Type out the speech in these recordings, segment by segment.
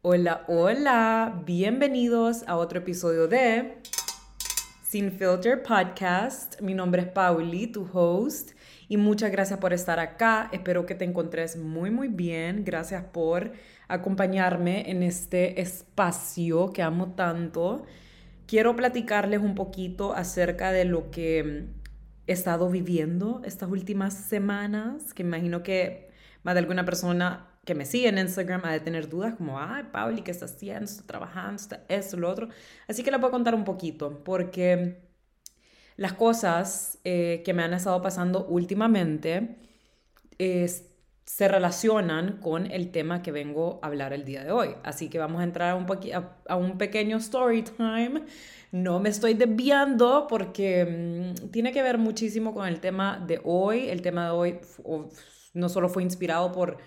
Hola, hola, bienvenidos a otro episodio de Sin Filter Podcast. Mi nombre es Pauli, tu host, y muchas gracias por estar acá. Espero que te encontres muy, muy bien. Gracias por acompañarme en este espacio que amo tanto. Quiero platicarles un poquito acerca de lo que he estado viviendo estas últimas semanas, que imagino que más de alguna persona que me sigue en Instagram ha de tener dudas como, ay, Pauli, ¿qué está haciendo? ¿Está trabajando? ¿Está esto, lo otro? Así que les voy a contar un poquito, porque las cosas eh, que me han estado pasando últimamente se relacionan con el tema que vengo a hablar el día de hoy. Así que vamos a entrar a un, a, un pequeño story time. No me estoy desviando porque mm, tiene que ver muchísimo con el tema de hoy. El tema de hoy no solo fue inspirado por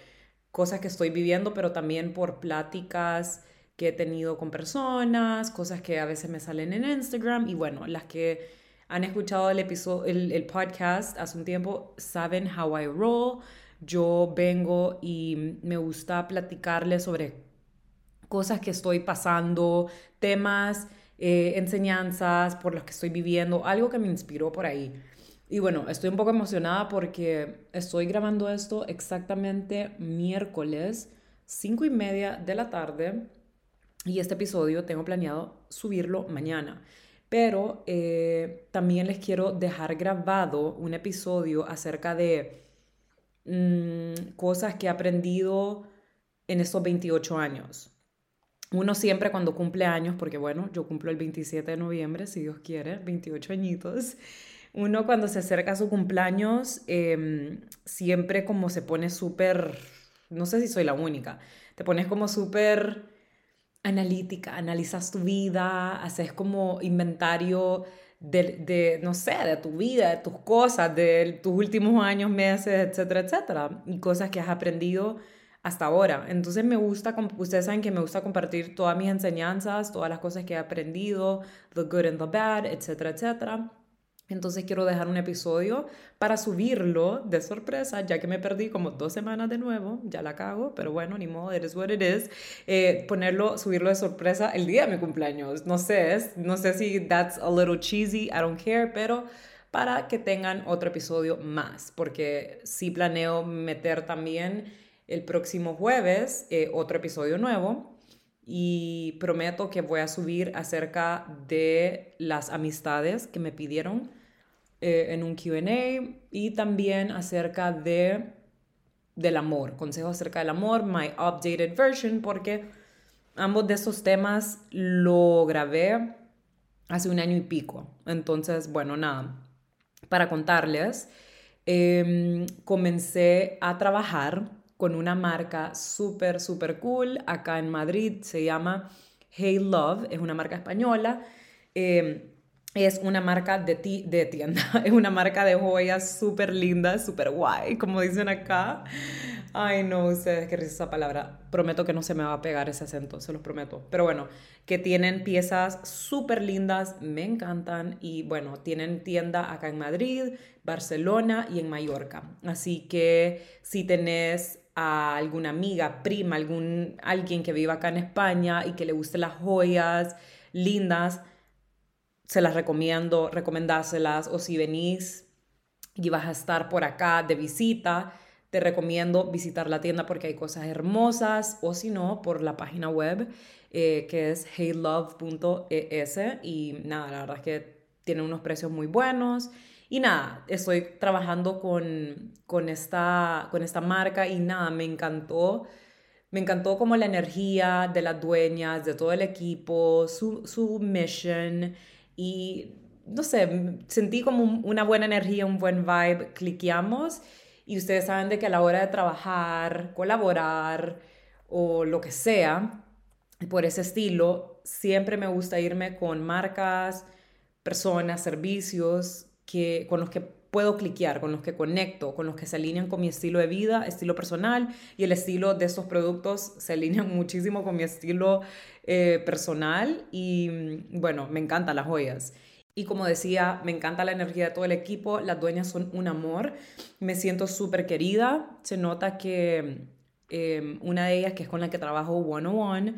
cosas que estoy viviendo, pero también por pláticas que he tenido con personas, cosas que a veces me salen en Instagram y bueno, las que han escuchado el episodio, el, podcast hace un tiempo saben how I roll. Yo vengo y me gusta platicarles sobre cosas que estoy pasando, temas, eh, enseñanzas por los que estoy viviendo, algo que me inspiró por ahí. Y bueno, estoy un poco emocionada porque estoy grabando esto exactamente miércoles, 5 y media de la tarde. Y este episodio tengo planeado subirlo mañana. Pero eh, también les quiero dejar grabado un episodio acerca de mm, cosas que he aprendido en estos 28 años. Uno siempre cuando cumple años, porque bueno, yo cumplo el 27 de noviembre, si Dios quiere, 28 añitos uno cuando se acerca a su cumpleaños, em, siempre como se pone súper, no sé si soy la única, te pones como súper analítica, analizas tu vida, haces como inventario de, de, no sé, de tu vida, de tus cosas, de tus últimos años, meses, etcétera, etcétera, y cosas que has aprendido hasta ahora. Entonces me gusta, ustedes saben que me gusta compartir todas mis enseñanzas, todas las cosas que he aprendido, the good and the bad, etcétera, etcétera. Entonces quiero dejar un episodio para subirlo de sorpresa, ya que me perdí como dos semanas de nuevo, ya la cago, pero bueno, ni modo, it is what it is. Eh, ponerlo, subirlo de sorpresa el día de mi cumpleaños. No sé, no sé si that's a little cheesy, I don't care, pero para que tengan otro episodio más, porque sí planeo meter también el próximo jueves eh, otro episodio nuevo y prometo que voy a subir acerca de las amistades que me pidieron eh, en un QA y también acerca de del amor, consejos acerca del amor, my updated version, porque ambos de esos temas lo grabé hace un año y pico. Entonces, bueno, nada, para contarles, em, comencé a trabajar con una marca súper, súper cool acá en Madrid. Se llama Hey Love, es una marca española. Em, es una marca de, ti, de tienda, es una marca de joyas súper linda, súper guay, como dicen acá. Ay, no, ustedes, qué risa esa palabra. Prometo que no se me va a pegar ese acento, se los prometo. Pero bueno, que tienen piezas súper lindas, me encantan. Y bueno, tienen tienda acá en Madrid, Barcelona y en Mallorca. Así que si tenés a alguna amiga, prima, algún, alguien que viva acá en España y que le guste las joyas lindas, se las recomiendo, recomendárselas. O si venís y vas a estar por acá de visita, te recomiendo visitar la tienda porque hay cosas hermosas. O si no, por la página web eh, que es heylove.es. Y nada, la verdad es que tiene unos precios muy buenos. Y nada, estoy trabajando con, con, esta, con esta marca y nada, me encantó. Me encantó como la energía de las dueñas, de todo el equipo, su, su mission y no sé, sentí como una buena energía, un buen vibe, cliqueamos y ustedes saben de que a la hora de trabajar, colaborar o lo que sea, por ese estilo, siempre me gusta irme con marcas, personas, servicios que, con los que puedo cliquear, con los que conecto, con los que se alinean con mi estilo de vida, estilo personal y el estilo de estos productos se alinean muchísimo con mi estilo eh, personal y mm, bueno, me encantan las joyas. Y como decía, me encanta la energía de todo el equipo, las dueñas son un amor, me siento súper querida, se nota que em, una de ellas, que es con la que trabajo one on one,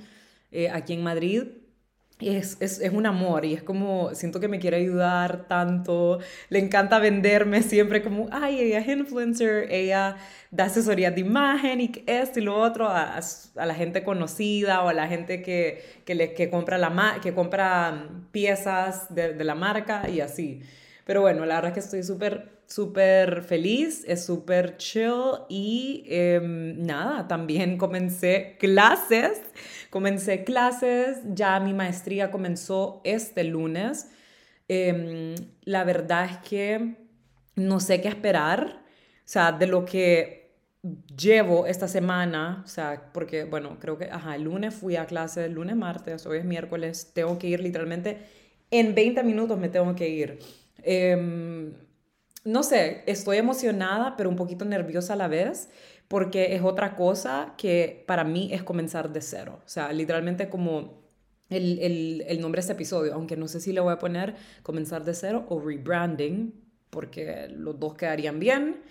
aquí en Madrid, es, es, es, un amor y es como, siento que me quiere ayudar tanto, le encanta venderme siempre como, ay, ella es influencer, ella da asesoría de imagen y esto y lo otro a, a, la gente conocida o a la gente que, que, le, que, compra, la, que compra piezas de, de la marca y así. Pero bueno, la verdad es que estoy súper, súper feliz, es súper chill y em, nada, también comencé clases, comencé clases, ya mi maestría comenzó este lunes. Em, la verdad es que no sé qué esperar, o sea, de lo que llevo esta semana, o sea, porque, bueno, creo que, ajá, el lunes fui a clase, el lunes, martes, hoy es miércoles, tengo que ir literalmente, en 20 minutos me tengo que ir. Em, no sé, estoy emocionada, pero un poquito nerviosa a la vez, porque es otra cosa que para mí es comenzar de cero. O sea, literalmente como el, el, el nombre de este episodio, aunque no sé si le voy a poner comenzar de cero o rebranding, porque los dos quedarían bien.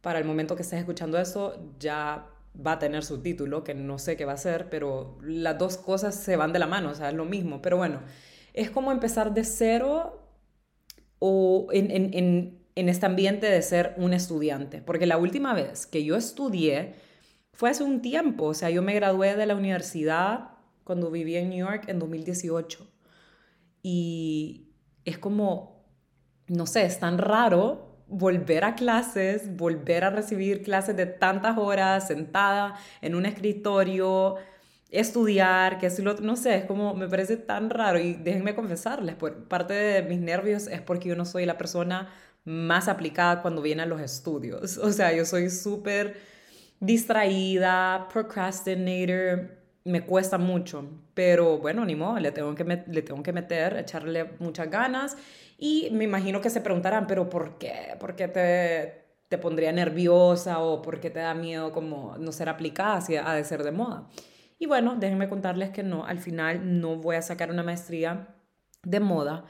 Para el momento que estés escuchando eso, ya va a tener su título, que no sé qué va a ser, pero las dos cosas se van de la mano, o sea, es lo mismo. Pero bueno, es como empezar de cero o en, en, en, en este ambiente de ser un estudiante. Porque la última vez que yo estudié fue hace un tiempo. O sea, yo me gradué de la universidad cuando vivía en New York en 2018. Y es como, no sé, es tan raro volver a clases, volver a recibir clases de tantas horas sentada en un escritorio estudiar, que es lo no sé, es como, me parece tan raro y déjenme confesarles, por parte de mis nervios es porque yo no soy la persona más aplicada cuando vienen los estudios, o sea, yo soy súper distraída, procrastinator, me cuesta mucho, pero bueno, ni modo, le tengo que, le tengo que meter, echarle muchas ganas y me imagino que se preguntarán, pero ¿por qué? ¿Por qué te, te pondría nerviosa o por qué te da miedo como no ser aplicada si ha de ser de moda? Y bueno, déjenme contarles que no, al final no voy a sacar una maestría de moda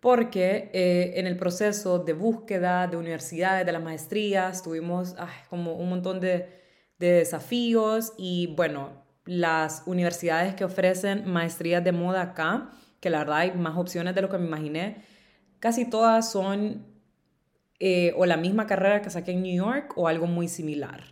porque eh, en el proceso de búsqueda de universidades, de las maestrías, tuvimos como un montón de, de desafíos y bueno, las universidades que ofrecen maestrías de moda acá, que la verdad hay más opciones de lo que me imaginé, casi todas son eh, o la misma carrera que saqué en New York o algo muy similar.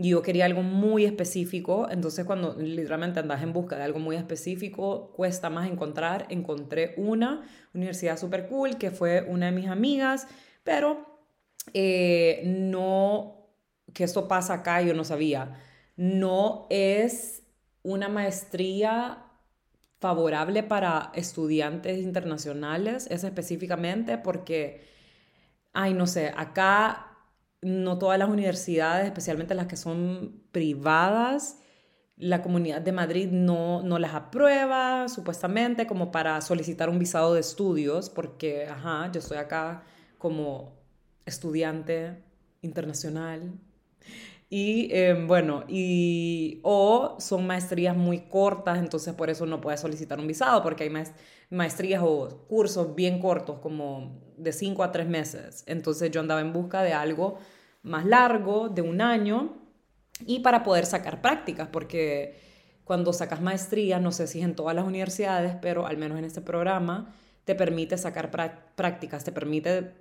Yo quería algo muy específico, entonces cuando literalmente andas en busca de algo muy específico, cuesta más encontrar. Encontré una universidad súper cool que fue una de mis amigas, pero eh, no, que esto pasa acá, yo no sabía, no es una maestría favorable para estudiantes internacionales, es específicamente porque, ay, no sé, acá no todas las universidades, especialmente las que son privadas, la comunidad de Madrid no, no las aprueba supuestamente como para solicitar un visado de estudios, porque, ajá, yo estoy acá como estudiante internacional. Y em, bueno, y o son maestrías muy cortas, entonces por eso no puedes solicitar un visado, porque hay maestrías o cursos bien cortos, como de 5 a 3 meses. Entonces yo andaba en busca de algo más largo, de un año, y para poder sacar prácticas, porque cuando sacas maestría, no sé si es en todas las universidades, pero al menos en este programa, te permite sacar prácticas, te permite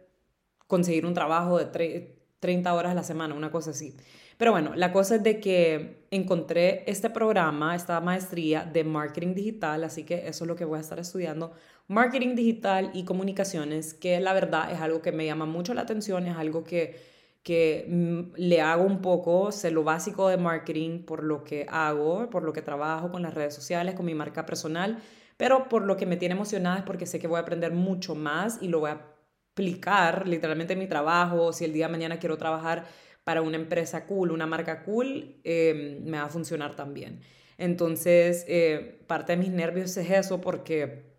conseguir un trabajo de 30 horas a la semana, una cosa así. Pero bueno, la cosa es de que encontré este programa, esta maestría de marketing digital, así que eso es lo que voy a estar estudiando, marketing digital y comunicaciones, que la verdad es algo que me llama mucho la atención, es algo que, que mm, le hago un poco, sé lo básico de marketing por lo que hago, por lo que trabajo con las redes sociales, con mi marca personal, pero por lo que me tiene emocionada es porque sé que voy a aprender mucho más y lo voy a aplicar literalmente en mi trabajo, si el día de mañana quiero trabajar para una empresa cool, una marca cool, eh, me va a funcionar también. Entonces, eh, parte de mis nervios es eso porque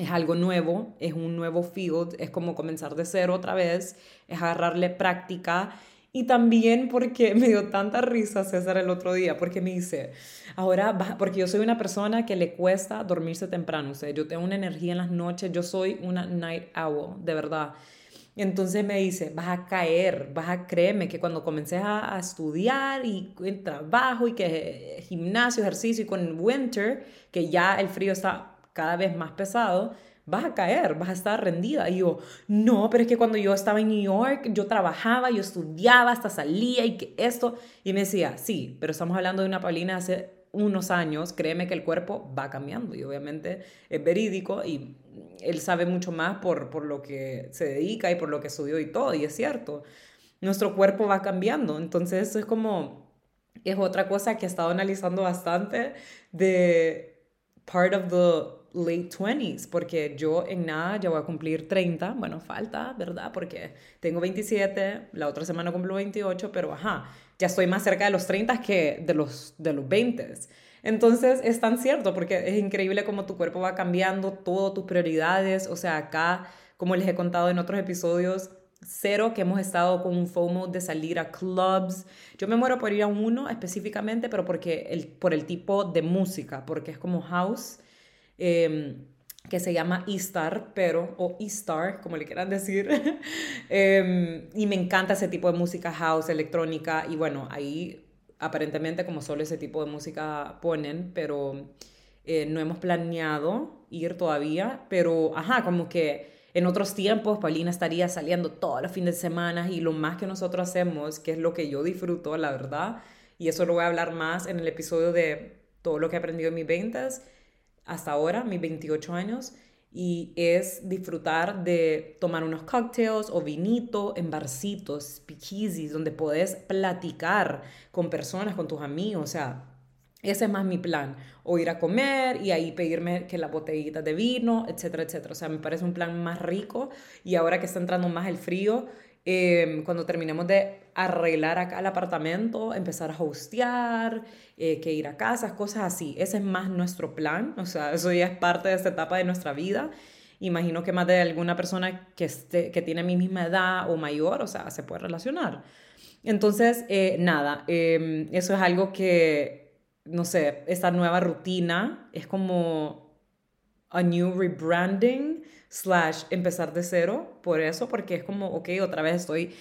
es algo nuevo, es un nuevo field, es como comenzar de cero otra vez, es agarrarle práctica Y también porque me dio tanta risa César el otro día, porque me dice, ahora, porque yo soy una persona que le cuesta dormirse temprano, o sea, yo tengo una energía en las noches, yo soy una night owl, de verdad. Entonces me dice, vas a caer, vas a créeme que cuando comencé a, estudiar y en trabajo y que gimnasio, ejercicio y con winter, que ya el frío está cada vez más pesado, vas a caer, vas a estar rendida. Y yo, no, pero es que cuando yo estaba en New York, yo trabajaba, yo estudiaba, hasta salía y que esto. Y me decía, sí, pero estamos hablando de una Paulina hace unos años, créeme que el cuerpo va cambiando y obviamente es verídico y él sabe mucho más por, por lo que se dedica y por lo que estudió y todo, y es cierto. Nuestro cuerpo va cambiando, entonces eso es como, es otra cosa que he estado analizando bastante de part of the late 20s, porque yo en nada ya voy a cumplir 30, bueno, falta, ¿verdad? Porque tengo 27, la otra semana cumplo 28, pero ajá, ya estoy más cerca de los 30 que de los, de los 20. Entonces es tan cierto porque es increíble cómo tu cuerpo va cambiando, todo tus prioridades, o sea, acá, como les he contado en otros episodios, cero que hemos estado con un FOMO de salir a clubs. Yo me muero por ir a uno específicamente, pero porque el, por el tipo de música, porque es como house, em, que se llama E-Star, pero, o E-Star, como le quieran decir. Em, y me encanta ese tipo de música house, electrónica, y bueno, ahí aparentemente como solo ese tipo de música ponen, pero eh, no hemos planeado ir todavía, pero ajá, como que en otros tiempos Paulina estaría saliendo todos los fines de semana y lo más que nosotros hacemos, que es lo que yo disfruto, la verdad, y eso lo voy a hablar más en el episodio de todo lo que he aprendido en mis ventas hasta ahora, mis 28 años, y es disfrutar de tomar unos cocktails o vinito en barcitos, speakeasies, donde puedes platicar con personas, con tus amigos, o sea, ese es más mi plan, o ir a comer y ahí pedirme que las botellitas de vino, etcétera, etcétera. O sea, me parece un plan más rico y ahora que está entrando más el frío, Em, cuando terminemos de arreglar acá el apartamento, empezar a hostear, eh, que ir a casas, cosas así. Ese es más nuestro plan, o sea, eso ya es parte de esta etapa de nuestra vida. Imagino que más de alguna persona que, esté, que tiene mi misma edad o mayor, o sea, se puede relacionar. Entonces, eh, nada, em, eso es algo que, no sé, esta nueva rutina es como a new rebranding slash empezar de cero, por eso, porque es como, ok, otra vez estoy,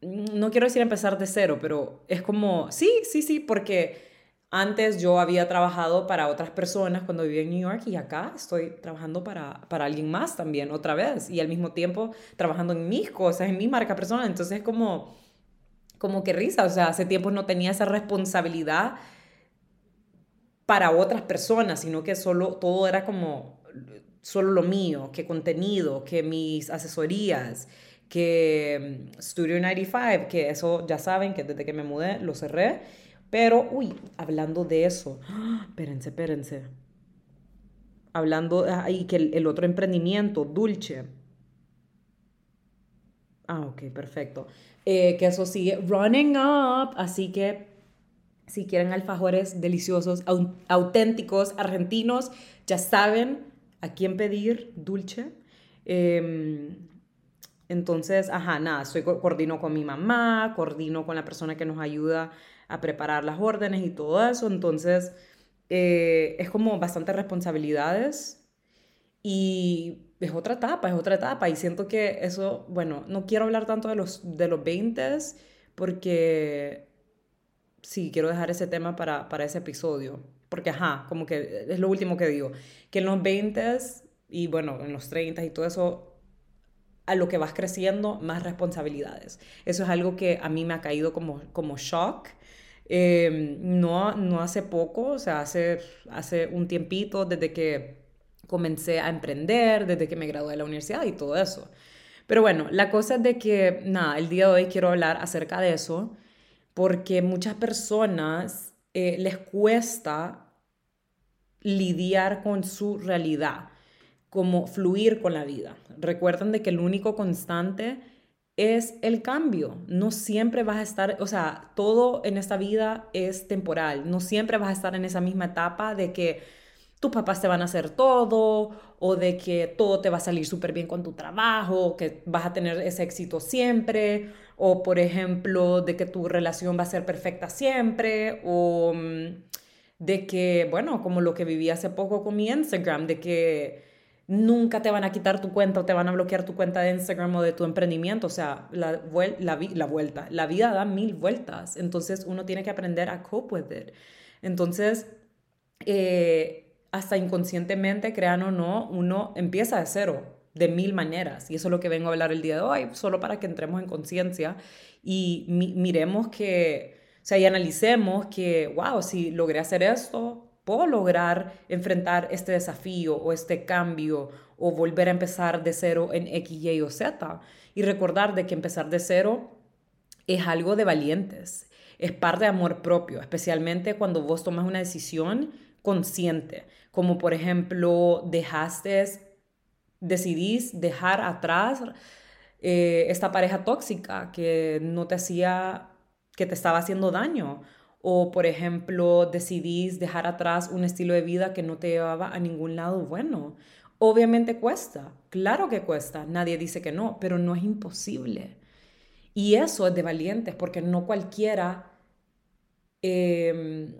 no quiero decir empezar de cero, pero es como, sí, sí, sí, porque antes yo había trabajado para otras personas cuando vivía en New York y acá estoy trabajando para, para alguien más también, otra vez, y al mismo tiempo trabajando en mis cosas, en mi marca personal, entonces es como, como que risa, o sea, hace tiempo no tenía esa responsabilidad para otras personas, sino que solo todo era como solo lo mío, que contenido, que mis asesorías, que mm, Studio 95, que eso ya saben que desde que me mudé lo cerré. Pero, uy, hablando de eso, espérense, espérense. Hablando, ahí que el, otro emprendimiento, Dulce. Ah, ok, perfecto. Eh, que eso sigue running up, así que si quieren alfajores deliciosos, auténticos, argentinos, ya saben, a quién pedir dulce. Em, entonces, ajá, nada, soy, coordino con mi mamá, coordino con la persona que nos ayuda a preparar las órdenes y todo eso. Entonces, eh, es como bastantes responsabilidades y es otra etapa, es otra etapa. Y siento que eso, bueno, no quiero hablar tanto de los, de los 20 porque sí, quiero dejar ese tema para, para ese episodio porque ajá, como que es lo último que digo, que en los 20 y bueno, en los 30 y todo eso, a lo que vas creciendo, más responsabilidades. Eso es algo que a mí me ha caído como, como shock. Em, no, no hace poco, o sea, hace, hace un tiempito desde que comencé a emprender, desde que me gradué de la universidad y todo eso. Pero bueno, la cosa es de que, nada, el día de hoy quiero hablar acerca de eso, porque muchas personas eh, les cuesta lidiar con su realidad, como fluir con la vida. Recuerden de que el único constante es el cambio. No siempre vas a estar, o sea, todo en esta vida es temporal. No siempre vas a estar en esa misma etapa de que tus papás te van a hacer todo o de que todo te va a salir súper bien con tu trabajo, que vas a tener ese éxito siempre o por ejemplo de que tu relación va a ser perfecta siempre, o mm, de que, bueno, como lo que viví hace poco con mi Instagram, de que nunca te van a quitar tu cuenta o te van a bloquear tu cuenta de Instagram o de tu emprendimiento. O sea, la, vuelta, la vida da mil vueltas. Entonces uno tiene que aprender a cope with it. Entonces, eh, hasta inconscientemente, crean o no, uno empieza de cero, de mil maneras. Y eso es lo que vengo a hablar el día de hoy, solo para que entremos en conciencia y miremos que, o sea, y analicemos que, wow, si logré hacer esto, puedo lograr enfrentar este desafío o este cambio o volver a empezar de cero en X, Y o Z. Y recordar de que empezar de cero es algo de valientes, es parte de amor propio, especialmente cuando vos tomas una decisión consciente, como por ejemplo dejaste, decidís dejar atrás eh, esta pareja tóxica que no te hacía, que te estaba haciendo daño o, por ejemplo, decidís dejar atrás un estilo de vida que no te llevaba a ningún lado bueno. Obviamente cuesta, claro que cuesta, nadie dice que no, pero no es imposible. Y eso es de valientes, porque no cualquiera, em,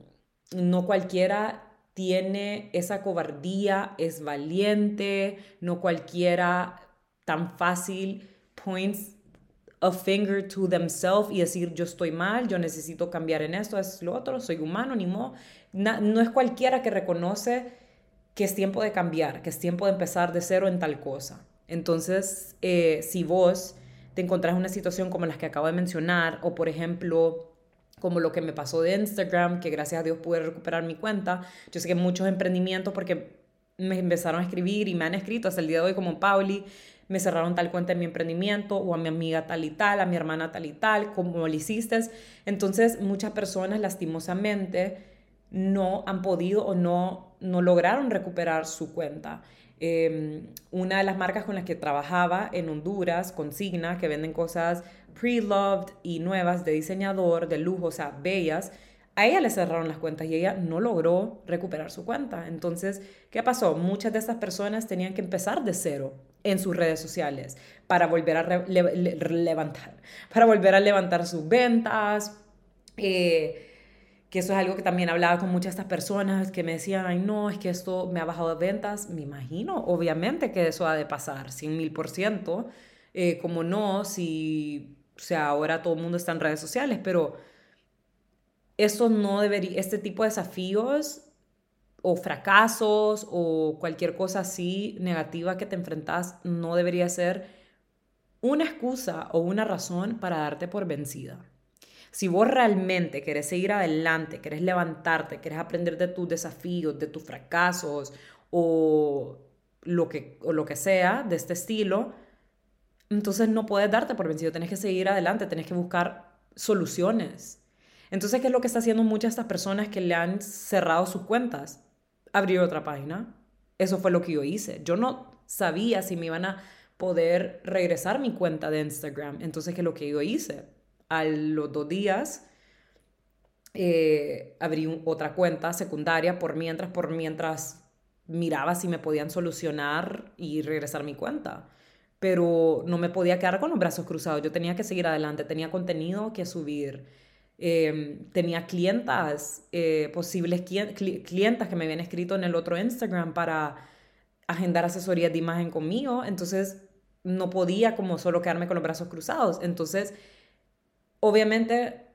no cualquiera tiene esa cobardía, es valiente, no cualquiera tan fácil points a finger to themselves y decir yo estoy mal, yo necesito cambiar en esto, es lo otro, soy humano, ni modo. no es cualquiera que reconoce que es tiempo de cambiar, que es tiempo de empezar de cero en tal cosa. Entonces, eh, si vos te encontrás en una situación como las que acabo de mencionar, o por ejemplo, como lo que me pasó de Instagram, que gracias a Dios pude recuperar mi cuenta, yo sé que muchos emprendimientos, porque me empezaron a escribir y me han escrito hasta el día de hoy como Pauli, me cerraron tal cuenta en mi emprendimiento o a mi amiga tal y tal, a mi hermana tal y tal, como lo hiciste. Entonces muchas personas lastimosamente no han podido o no, no lograron recuperar su cuenta. Em, una de las marcas con las que trabajaba en Honduras, Consigna, que venden cosas pre-loved y nuevas de diseñador, de lujo, o sea, bellas, a ella le cerraron las cuentas y ella no logró recuperar su cuenta. Entonces, ¿qué pasó? Muchas de estas personas tenían que empezar de cero en sus redes sociales para volver a levantar, para volver a levantar sus ventas. Eh, que eso es algo que también hablaba con muchas de estas personas que me decían, ay no, es que esto me ha bajado de ventas. Me imagino, obviamente que eso ha de pasar, 100 mil por ciento. Eh, como no, si, o sea, ahora todo el mundo está en redes sociales, pero eso no debería, este tipo de desafíos o fracasos o cualquier cosa así negativa que te enfrentas no debería ser una excusa o una razón para darte por vencida. Si vos realmente querés seguir adelante, querés levantarte, querés aprender de tus desafíos, de tus fracasos o lo que, o lo que sea de este estilo, entonces no puedes darte por vencido, tenés que seguir adelante, tenés que buscar soluciones. Entonces, ¿qué es lo que está haciendo muchas de estas personas que le han cerrado sus cuentas? Abrir otra página. Eso fue lo que yo hice. Yo no sabía si me iban a poder regresar mi cuenta de Instagram. Entonces, ¿qué es lo que yo hice? A los dos días eh, abrí otra cuenta secundaria por mientras, por mientras miraba si me podían solucionar y regresar mi cuenta. Pero no me podía quedar con los brazos cruzados. Yo tenía que seguir adelante, tenía contenido que subir Em, tenía clientas, eh, posibles clientas que me habían escrito en el otro Instagram para agendar asesorías de imagen conmigo, entonces no podía como solo quedarme con los brazos cruzados. Entonces, obviamente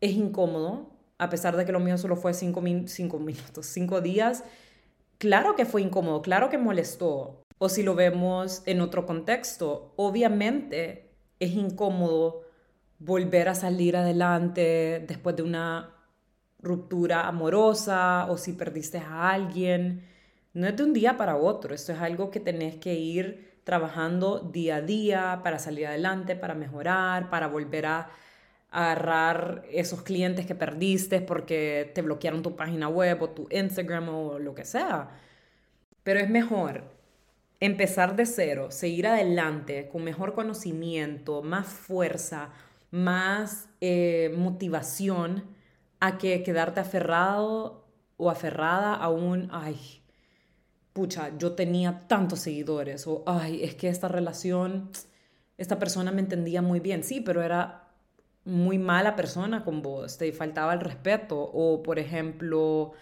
es incómodo, a pesar de que lo mío solo fue cinco, cinco minutos, cinco días. Claro que fue incómodo, claro que molestó. O si lo vemos en otro contexto, obviamente es incómodo volver a salir adelante después de una ruptura amorosa o si perdiste a alguien. No es de un día para otro, esto es algo que tenés que ir trabajando día a día para salir adelante, para mejorar, para volver a agarrar esos clientes que perdiste porque te bloquearon tu página web o tu Instagram o lo que sea. Pero es mejor empezar de cero, seguir adelante con mejor conocimiento, más fuerza, más eh, motivación a que quedarte aferrado o aferrada a un, ay, pucha, yo tenía tantos seguidores o, ay, es que esta relación esta persona me entendía muy bien, sí, pero era muy mala persona con vos, te faltaba el respeto. O, por ejemplo,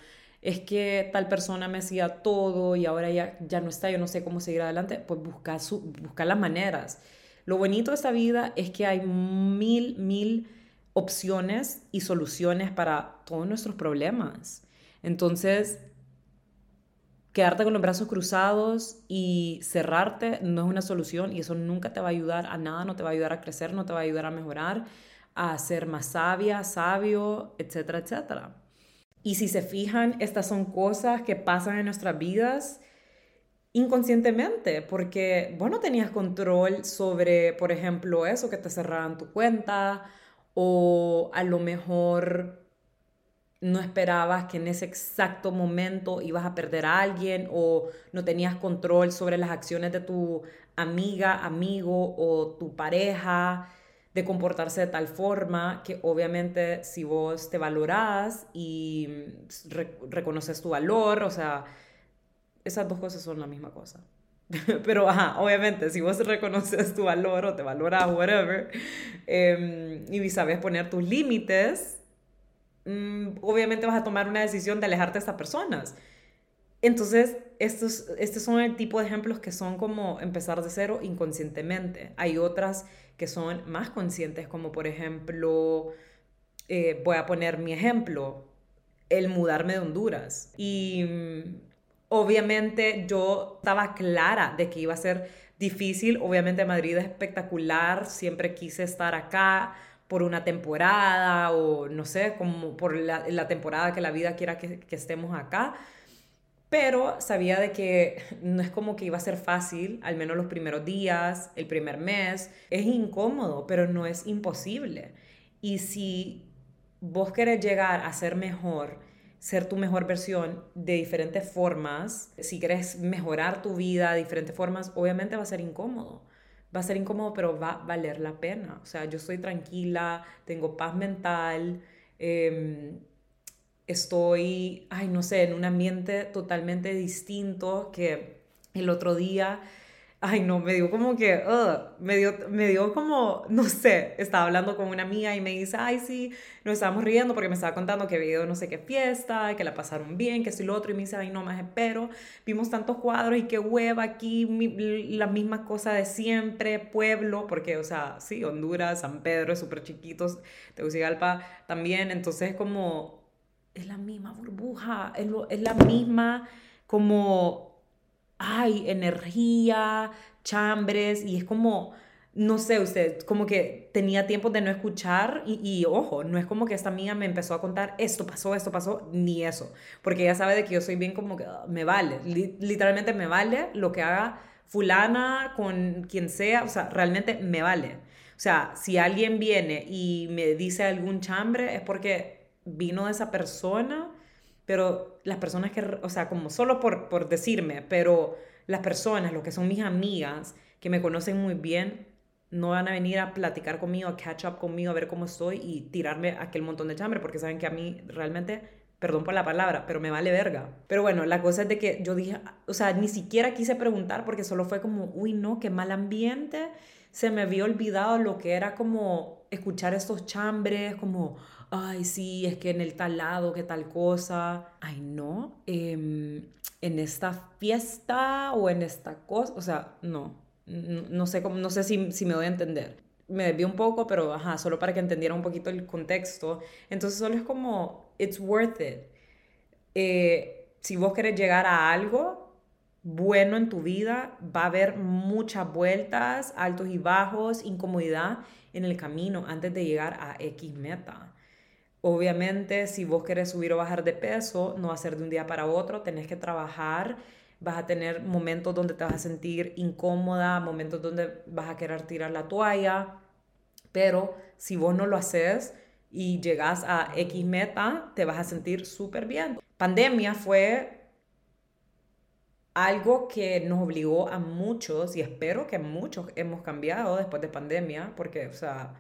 es que tal persona me hacía todo y ahora ya, ya no está, yo no sé cómo seguir adelante, pues buscar, su, buscar las maneras. Lo bonito de esta vida es que hay mil, mil opciones y soluciones para todos nuestros problemas. Entonces, quedarte con los brazos cruzados y cerrarte no es una solución y eso nunca te va a ayudar a nada, no te va a ayudar a crecer, no te va a ayudar a mejorar, a ser más sabia, sabio, etcétera, etcétera. Y si se fijan, estas son cosas que pasan en nuestras vidas inconscientemente, porque vos no tenías control sobre, por ejemplo, eso que te cerraran tu cuenta o a lo mejor no esperabas que en ese exacto momento ibas a perder a alguien o no tenías control sobre las acciones de tu amiga, amigo o tu pareja de comportarse de tal forma que obviamente si vos te valorás y reconoces tu valor, o sea, esas dos cosas son la misma cosa. Pero, ajá, obviamente, si vos reconoces tu valor o te valoras, whatever, em, y sabes poner tus límites, mm, obviamente vas a tomar una decisión de alejarte de estas personas. Entonces, estos, estos son el tipo de ejemplos que son como empezar de cero inconscientemente. Hay otras que son más conscientes, como por ejemplo, eh, voy a poner mi ejemplo, el mudarme de Honduras. Y mm, obviamente yo estaba clara de que iba a ser difícil. Obviamente Madrid es espectacular, siempre quise estar acá por una temporada o no sé, como por la, temporada que la vida quiera que, que estemos acá pero sabía de que no es como que iba a ser fácil, al menos los primeros días, el primer mes. Es incómodo, pero no es imposible. Y si vos querés llegar a ser mejor, ser tu mejor versión de diferentes formas, si querés mejorar tu vida de diferentes formas, obviamente va a ser incómodo. Va a ser incómodo, pero va a valer la pena. O sea, yo estoy tranquila, tengo paz mental. Eh, estoy, ay, no sé, en un ambiente totalmente distinto que el otro día, ay, no, me dio como que, me, dio, me dio como, no sé, estaba hablando con una amiga y me dice, ay, sí, nos estábamos riendo porque me estaba contando que había ido no sé qué fiesta, que la pasaron bien, que esto y lo otro, y me dice, ay, no, más espero, vimos tantos cuadros y qué hueva aquí, la misma cosa de siempre, pueblo, porque, o sea, sí, Honduras, San Pedro es súper chiquitos, Tegucigalpa también, entonces como es la misma burbuja, es, es la misma como, ay, energía, chambres, y es como, no sé, usted, como que tenía tiempo de no escuchar y, ojo, no es como que esta amiga me empezó a contar esto pasó, esto pasó, ni eso, porque ella sabe de que yo soy bien como que ah, me vale, literalmente me vale lo que haga fulana con quien sea, o sea, realmente me vale. O sea, si alguien viene y me dice algún chambre es porque vino de esa persona, pero las personas que, o sea, como solo por, por decirme, pero las personas, lo que son mis amigas, que me conocen muy bien, no van a venir a platicar conmigo, a catch up conmigo, a ver cómo estoy y tirarme aquel montón de chambre, porque saben que a mí realmente, perdón por la palabra, pero me vale verga. Pero bueno, la cosa es de que yo dije, o sea, ni siquiera quise preguntar porque solo fue como, uy, no, qué mal ambiente. Se me había olvidado lo que era como escuchar estos chambres, como, ay, sí, es que en el tal lado, que tal cosa. Ay, no, em, en esta fiesta o en esta cosa, o sea, no, no, sé, cómo, no sé si, si me doy a entender. Me desvié un poco, pero ajá, solo para que entendiera un poquito el contexto. Entonces solo es como, it's worth it. Eh, si vos querés llegar a algo bueno en tu vida, va a haber muchas vueltas, altos y bajos, incomodidad en el camino antes de llegar a X meta. Obviamente, si vos querés subir o bajar de peso, no va a ser de un día para otro, tenés que trabajar, vas a tener momentos donde te vas a sentir incómoda, momentos donde vas a querer tirar la toalla, pero si vos no lo haces y llegas a X meta, te vas a sentir súper bien. Pandemia fue algo que nos obligó a muchos, y espero que muchos hemos cambiado después de pandemia, porque, o sea,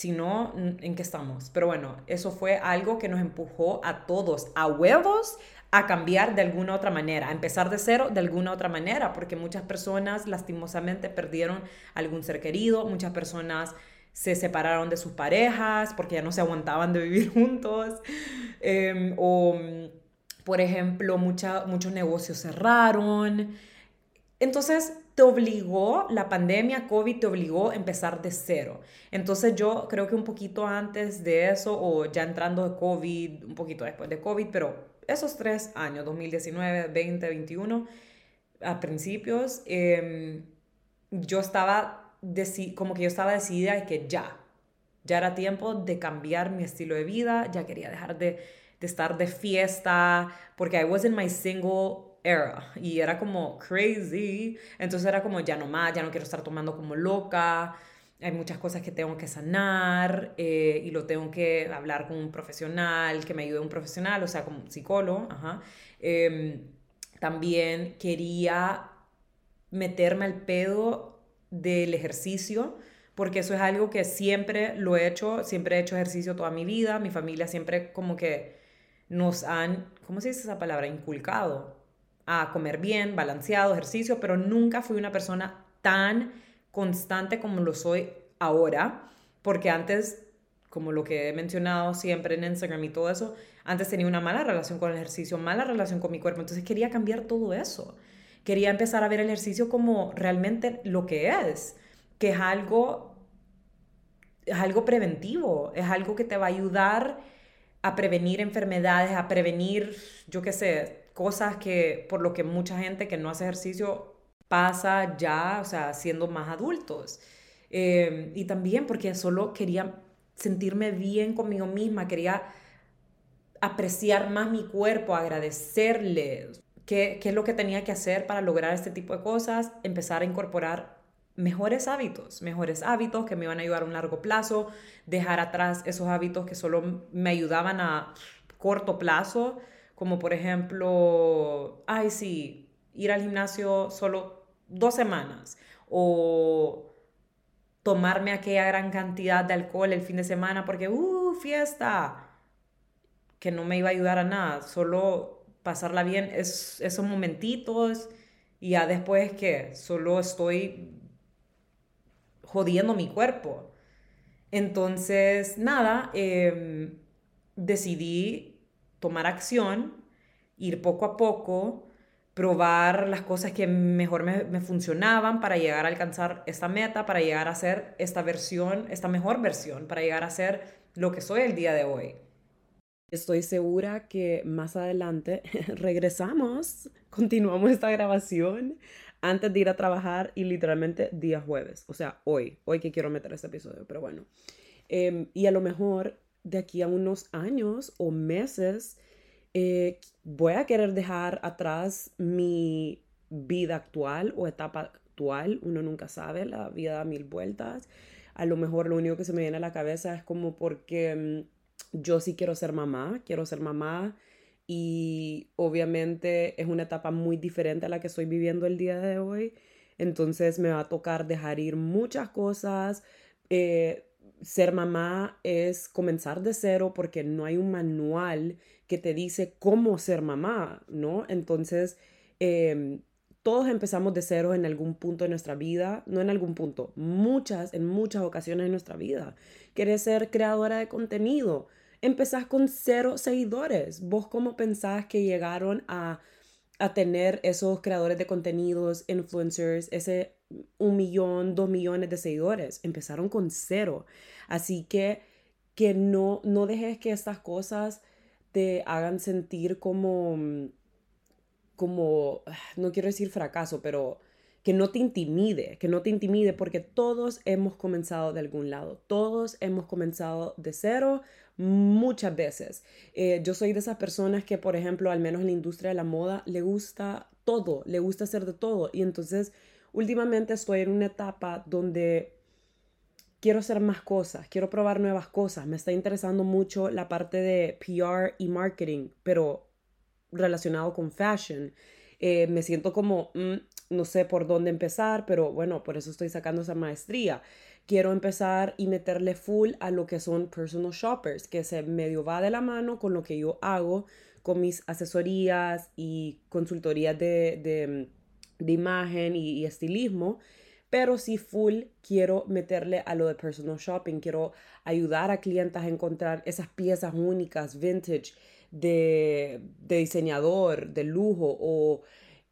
si no, ¿en qué estamos? Pero bueno, eso fue algo que nos empujó a todos, a huevos, a cambiar de alguna otra manera, a empezar de cero de alguna otra manera, porque muchas personas lastimosamente perdieron algún ser querido, muchas personas se separaron de sus parejas porque ya no se aguantaban de vivir juntos, em, o por ejemplo, muchos negocios cerraron. Entonces, te obligó, la pandemia COVID te obligó a empezar de cero. Entonces yo creo que un poquito antes de eso, o ya entrando de COVID, un poquito después de COVID, pero esos tres años, 2019, 20, 21, a principios, em, yo estaba, como que yo estaba decidida de que ya, ya era tiempo de cambiar mi estilo de vida, ya quería dejar de, de estar de fiesta, porque I was in my single era y era como crazy. Entonces era como ya no más, ya no quiero estar tomando como loca. Hay muchas cosas que tengo que sanar eh, y lo tengo que hablar con un profesional, que me ayude un profesional, o sea, como psicólogo. Em, también quería meterme al pedo del ejercicio, porque eso es algo que siempre lo he hecho, siempre he hecho ejercicio toda mi vida, mi familia siempre como que nos han, ¿cómo se dice esa palabra? Inculcado a comer bien, balanceado, ejercicio, pero nunca fui una persona tan constante como lo soy ahora, porque antes, como lo que he mencionado siempre en Instagram y todo eso, antes tenía una mala relación con el ejercicio, mala relación con mi cuerpo, entonces quería cambiar todo eso. Quería empezar a ver el ejercicio como realmente lo que es, que es algo es algo preventivo, es algo que te va a ayudar a prevenir enfermedades, a prevenir, yo qué sé, cosas que por lo que mucha gente que no hace ejercicio pasa ya, o sea, siendo más adultos. Em, y también porque solo quería sentirme bien conmigo misma, quería apreciar más mi cuerpo, agradecerle. ¿Qué, ¿Qué es lo que tenía que hacer para lograr este tipo de cosas? Empezar a incorporar mejores hábitos, mejores hábitos que me iban a ayudar a un largo plazo, dejar atrás esos hábitos que solo me ayudaban a corto plazo como por ejemplo, ay, sí, ir al gimnasio solo dos semanas o tomarme aquella gran cantidad de alcohol el fin de semana porque, uh, fiesta, que no me iba a ayudar a nada, solo pasarla bien es, esos momentitos y ya después que solo estoy jodiendo mi cuerpo. Entonces, nada, em, decidí tomar acción, ir poco a poco, probar las cosas que mejor me, funcionaban para llegar a alcanzar esta meta, para llegar a ser esta versión, esta mejor versión, para llegar a ser lo que soy el día de hoy. Estoy segura que más adelante regresamos, continuamos esta grabación antes de ir a trabajar y literalmente día jueves, o sea, hoy, hoy que quiero meter este episodio, pero bueno. Em, y a lo mejor de aquí a unos años o meses eh, voy a querer dejar atrás mi vida actual o etapa actual. Uno nunca sabe, la vida da mil vueltas. A lo mejor lo único que se me viene a la cabeza es como porque mm, yo sí quiero ser mamá, quiero ser mamá y obviamente es una etapa muy diferente a la que estoy viviendo el día de hoy. Entonces me va a tocar dejar ir muchas cosas. Eh, ser mamá es comenzar de cero porque no hay un manual que te dice cómo ser mamá, ¿no? Entonces, em, todos empezamos de cero en algún punto de nuestra vida, no en algún punto, muchas, en muchas ocasiones de nuestra vida. Quieres ser creadora de contenido, empezás con cero seguidores. ¿Vos cómo pensás que llegaron a, a tener esos creadores de contenidos, influencers, ese un millón, dos millones de seguidores. Empezaron con cero. Así que que no, no dejes que estas cosas te hagan sentir como, como, no quiero decir fracaso, pero que no te intimide, que no te intimide, porque todos hemos comenzado de algún lado, todos hemos comenzado de cero muchas veces. Eh, yo soy de esas personas que, por ejemplo, al menos en la industria de la moda, le gusta todo, le gusta hacer de todo, y entonces últimamente estoy en una etapa donde quiero hacer más cosas, quiero probar nuevas cosas. Me está interesando mucho la parte de PR y marketing, pero relacionado con fashion. Eh, me siento como, mm, no sé por dónde empezar, pero bueno, por eso estoy sacando esa maestría. Quiero empezar y meterle full a lo que son personal shoppers, que se medio va de la mano con lo que yo hago con mis asesorías y consultorías de, imagen y, estilismo, pero sí full quiero meterle a lo de personal shopping, quiero ayudar a clientes a encontrar esas piezas únicas, vintage, de, de diseñador, de lujo o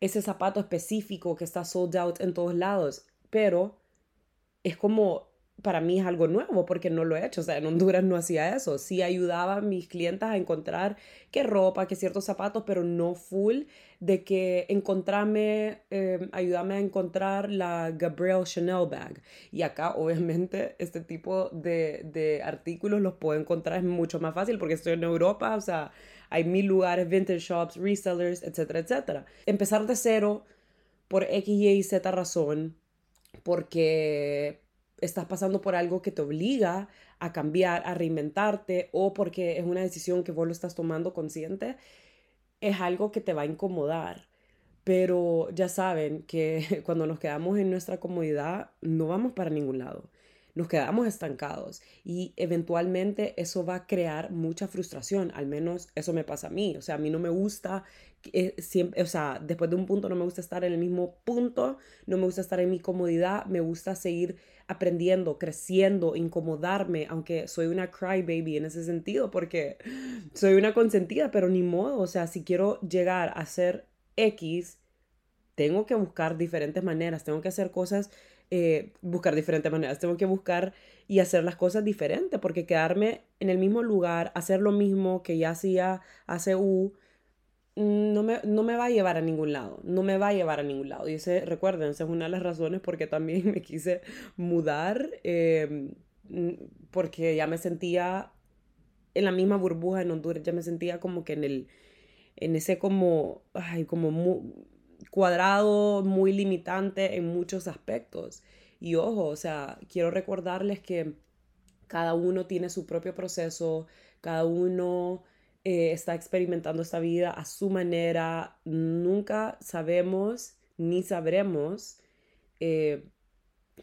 ese zapato específico que está sold out en todos lados, pero es como para mí es algo nuevo porque no lo he hecho. O sea, en Honduras no hacía eso. Sí ayudaba a mis clientes a encontrar qué ropa, qué ciertos zapatos, pero no full de que encontrarme, eh, a encontrar la Gabrielle Chanel bag. Y acá, obviamente, este tipo de, de artículos los puedo encontrar es mucho más fácil porque estoy en Europa. O sea, hay mil lugares, vintage shops, resellers, etcétera, etcétera. Empezar de cero por X, Y, Z razón porque estás pasando por algo que te obliga a cambiar, a reinventarte o porque es una decisión que vos lo estás tomando consciente, es algo que te va a incomodar. Pero ya saben que cuando nos quedamos en nuestra comodidad no vamos para ningún lado. Nos quedamos estancados y eventualmente eso va a crear mucha frustración, al menos eso me pasa a mí, o sea, a mí no me gusta, eh, siempre, o sea, después de un punto no me gusta estar en el mismo punto, no me gusta estar en mi comodidad, me gusta seguir aprendiendo, creciendo, incomodarme, aunque soy una crybaby en ese sentido, porque soy una consentida, pero ni modo, o sea, si quiero llegar a ser X, tengo que buscar diferentes maneras, tengo que hacer cosas eh, buscar diferentes maneras, tengo que buscar y hacer las cosas diferentes, porque quedarme en el mismo lugar, hacer lo mismo que ya hacía hace U, no me, no me va a llevar a ningún lado, no me va a llevar a ningún lado. Y ese, recuerden, esa es una de las razones porque también me quise mudar, em, porque ya me sentía en la misma burbuja en Honduras, ya me sentía como que en el, en ese como, ay, como cuadrado, muy limitante en muchos aspectos. Y ojo, o sea, quiero recordarles que cada uno tiene su propio proceso, cada uno eh, está experimentando esta vida a su manera. Nunca sabemos ni sabremos eh,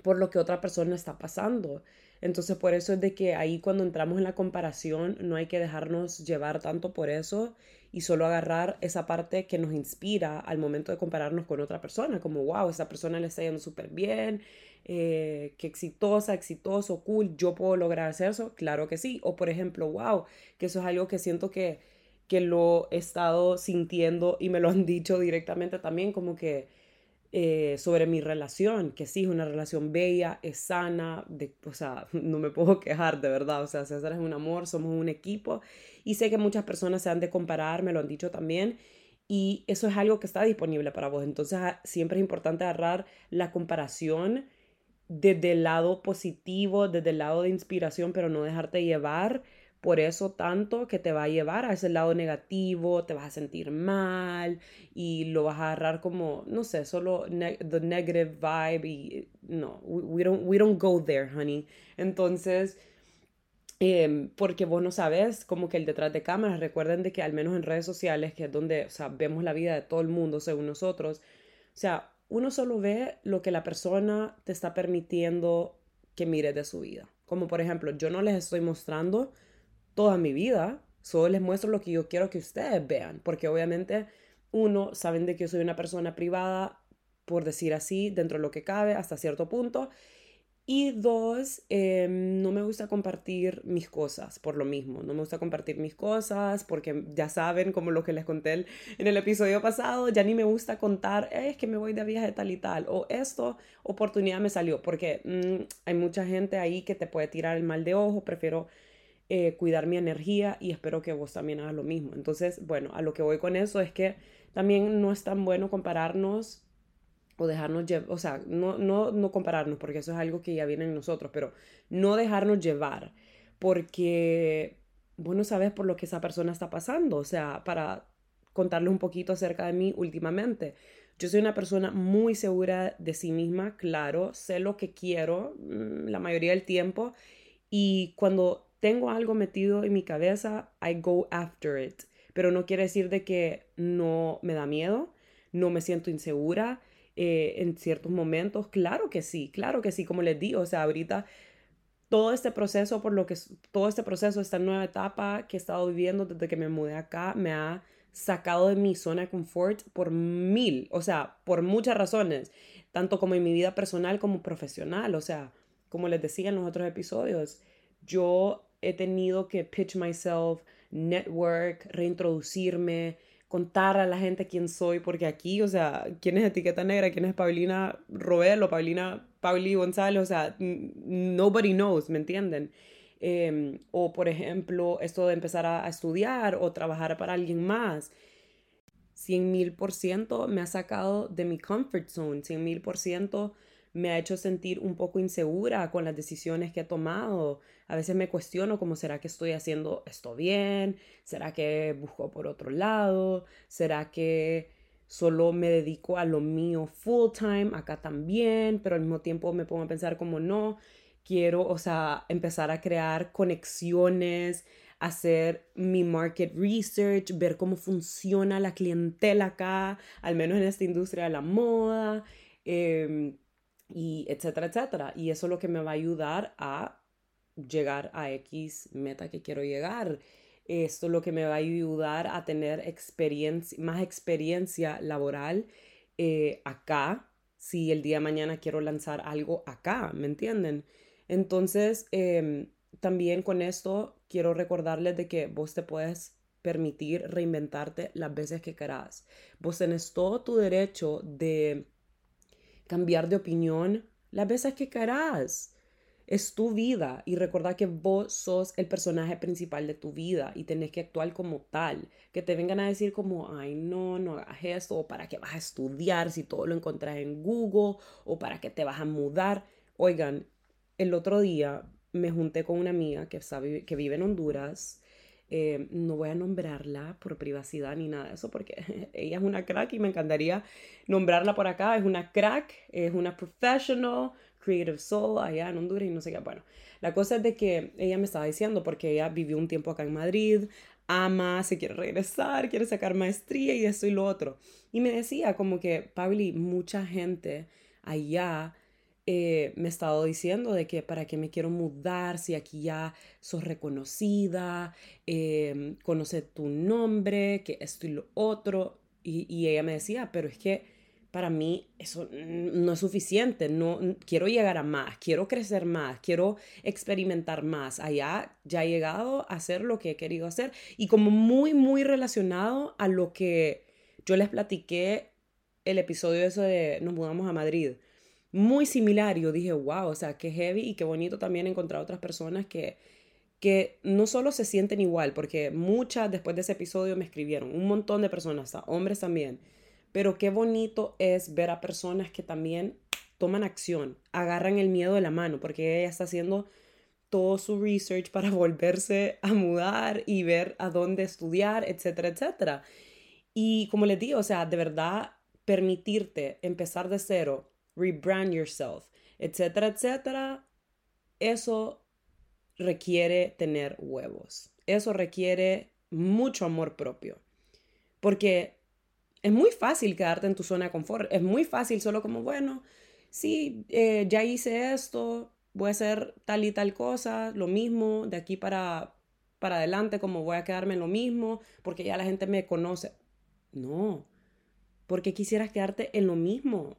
por lo que otra persona está pasando. Entonces por eso es de que ahí cuando entramos en la comparación no hay que dejarnos llevar tanto por eso y solo agarrar esa parte que nos inspira al momento de compararnos con otra persona, como wow, esa persona le está yendo súper bien, eh, qué exitosa, exitoso, cool, yo puedo lograr hacer eso, claro que sí. O por ejemplo, wow, que eso es algo que siento que, que lo he estado sintiendo y me lo han dicho directamente también, como que eh, sobre mi relación, que sí, es una relación bella, es sana, de, o sea, no me puedo quejar de verdad, o sea, César es un amor, somos un equipo y sé que muchas personas se han de comparar, me lo han dicho también, y eso es algo que está disponible para vos, entonces ah, siempre es importante agarrar la comparación desde el lado positivo, desde el lado de inspiración, pero no dejarte llevar por eso tanto que te va a llevar a ese lado negativo, te vas a sentir mal y lo vas a agarrar como, no sé, solo the negative vibe y no, we, don't, we don't go there, honey. Entonces, em, porque vos no sabes como que el detrás de cámaras, recuerden de que al menos en redes sociales, que es donde, o sea, vemos la vida de todo el mundo según nosotros, o sea, uno solo ve lo que la persona te está permitiendo que mire de su vida. Como por ejemplo, yo no les estoy mostrando toda mi vida. Solo les muestro lo que yo quiero que ustedes vean, porque obviamente, uno, saben de que yo soy una persona privada, por decir así, dentro de lo que cabe, hasta cierto punto. Y dos, em, no me gusta compartir mis cosas por lo mismo. No me gusta compartir mis cosas porque ya saben, como lo que les conté en el episodio pasado, ya ni me gusta contar, es que me voy de viaje tal y tal. O esto, oportunidad me salió. Porque mm, hay mucha gente ahí que te puede tirar el mal de ojo. Prefiero eh, cuidar mi energía y espero que vos también hagas lo mismo. Entonces, bueno, a lo que voy con eso es que también no es tan bueno compararnos o dejarnos llevar, o sea, no, no, no compararnos porque eso es algo que ya viene en nosotros, pero no dejarnos llevar porque vos no sabes por lo que esa persona está pasando, o sea, para contarles un poquito acerca de mí últimamente. Yo soy una persona muy segura de sí misma, claro, sé lo que quiero mm, la mayoría del tiempo y cuando tengo algo metido en mi cabeza, I go after it. Pero no quiere decir de que no me da miedo, no me siento insegura eh, en ciertos momentos. Claro que sí, claro que sí, como les digo, o sea, ahorita todo este proceso, por lo que todo este proceso, esta nueva etapa que he estado viviendo desde que me mudé acá, me ha sacado de mi zona de confort por mil, o sea, por muchas razones, tanto como en mi vida personal como profesional, o sea, como les decía en los otros episodios, yo he tenido que pitch myself, network, reintroducirme, contar a la gente quién soy, porque aquí, o sea, quién es Etiqueta Negra, quién es Paulina Robelo, Paulina Pauli González, o sea, nobody knows, ¿me entienden? Em, o, por ejemplo, esto de empezar a, estudiar o trabajar para alguien más. 100 mil por ciento me ha sacado de mi comfort zone, 100 mil por ciento me ha hecho sentir un poco insegura con las decisiones que he tomado. A veces me cuestiono cómo será que estoy haciendo esto bien, será que busco por otro lado, será que solo me dedico a lo mío full time acá también, pero al mismo tiempo me pongo a pensar como no, quiero, o sea, empezar a crear conexiones, hacer mi market research, ver cómo funciona la clientela acá, al menos en esta industria de la moda. Em, y etcétera, etcétera. Y eso es lo que me va a ayudar a llegar a X meta que quiero llegar. Esto es lo que me va a ayudar a tener experiencia, más experiencia laboral eh, acá, si el día de mañana quiero lanzar algo acá, ¿me entienden? Entonces, em, también con esto quiero recordarles de que vos te puedes permitir reinventarte las veces que querás. Vos tenés todo tu derecho de cambiar de opinión las veces que querás. Es tu vida y recordar que vos sos el personaje principal de tu vida y tenés que actuar como tal. Que te vengan a decir como, ay, no, no hagas esto, o para qué vas a estudiar si todo lo encontrás en Google, o para qué te vas a mudar. Oigan, el otro día me junté con una amiga que, sabe, que vive en Honduras eh, no voy a nombrarla por privacidad ni nada de eso porque ella es una crack y me encantaría nombrarla por acá. Es una crack, es una professional, creative soul allá en Honduras y no sé qué. Bueno, la cosa es de que ella me estaba diciendo porque ella vivió un tiempo acá en Madrid, ama, se quiere regresar, quiere sacar maestría y esto y lo otro. Y me decía como que, Pabli, mucha gente allá eh, me he estado diciendo de que para qué me quiero mudar si aquí ya sos reconocida, eh, conoce tu nombre, que esto y lo otro. Y, y, ella me decía, pero es que para mí eso no es suficiente, no quiero llegar a más, quiero crecer más, quiero experimentar más. Allá ya he llegado a hacer lo que he querido hacer y como muy, muy relacionado a lo que yo les platiqué el episodio ese de nos mudamos a Madrid muy similar yo dije, wow, o sea, qué heavy y qué bonito también encontrar otras personas que, que no solo se sienten igual, porque muchas después de ese episodio me escribieron, un montón de personas, hombres también, pero qué bonito es ver a personas que también toman acción, agarran el miedo de la mano, porque ella está haciendo todo su research para volverse a mudar y ver a dónde estudiar, etcétera, etcétera. Y como les digo, o sea, de verdad permitirte empezar de cero rebrand yourself, etcétera, etcétera, eso requiere tener huevos. Eso requiere mucho amor propio. Porque es muy fácil quedarte en tu zona de confort. Es muy fácil solo como, bueno, sí, eh, ya hice esto, voy a hacer tal y tal cosa, lo mismo, de aquí para, para adelante, como voy a quedarme en lo mismo, porque ya la gente me conoce. No, porque quisieras quedarte en lo mismo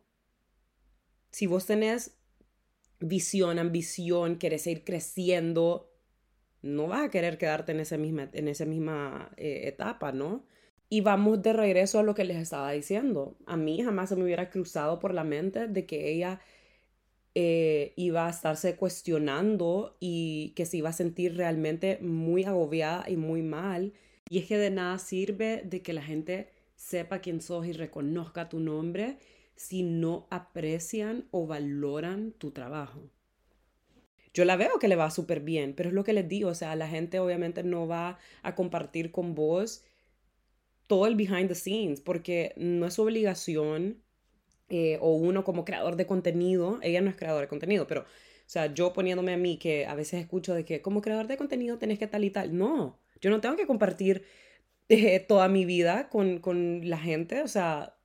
si vos tenés visión, ambición, querés ir creciendo, no vas a querer quedarte en esa misma, en esa misma eh, etapa, ¿no? Y vamos de regreso a lo que les estaba diciendo. A mí jamás se me hubiera cruzado por la mente de que ella eh, iba a estarse cuestionando y que se iba a sentir realmente muy agobiada y muy mal. Y es que de nada sirve de que la gente sepa quién sos y reconozca tu nombre si no aprecian o valoran tu trabajo. Yo la veo que le va súper bien, pero es lo que les digo, o sea, la gente obviamente no va a compartir con vos todo el behind the scenes, porque no es obligación, eh, o uno como creador de contenido, ella no es creadora de contenido, pero, o sea, yo poniéndome a mí que a veces escucho de que como creador de contenido tenés que tal y tal, no, yo no tengo que compartir eh, toda mi vida con, con la gente, o sea,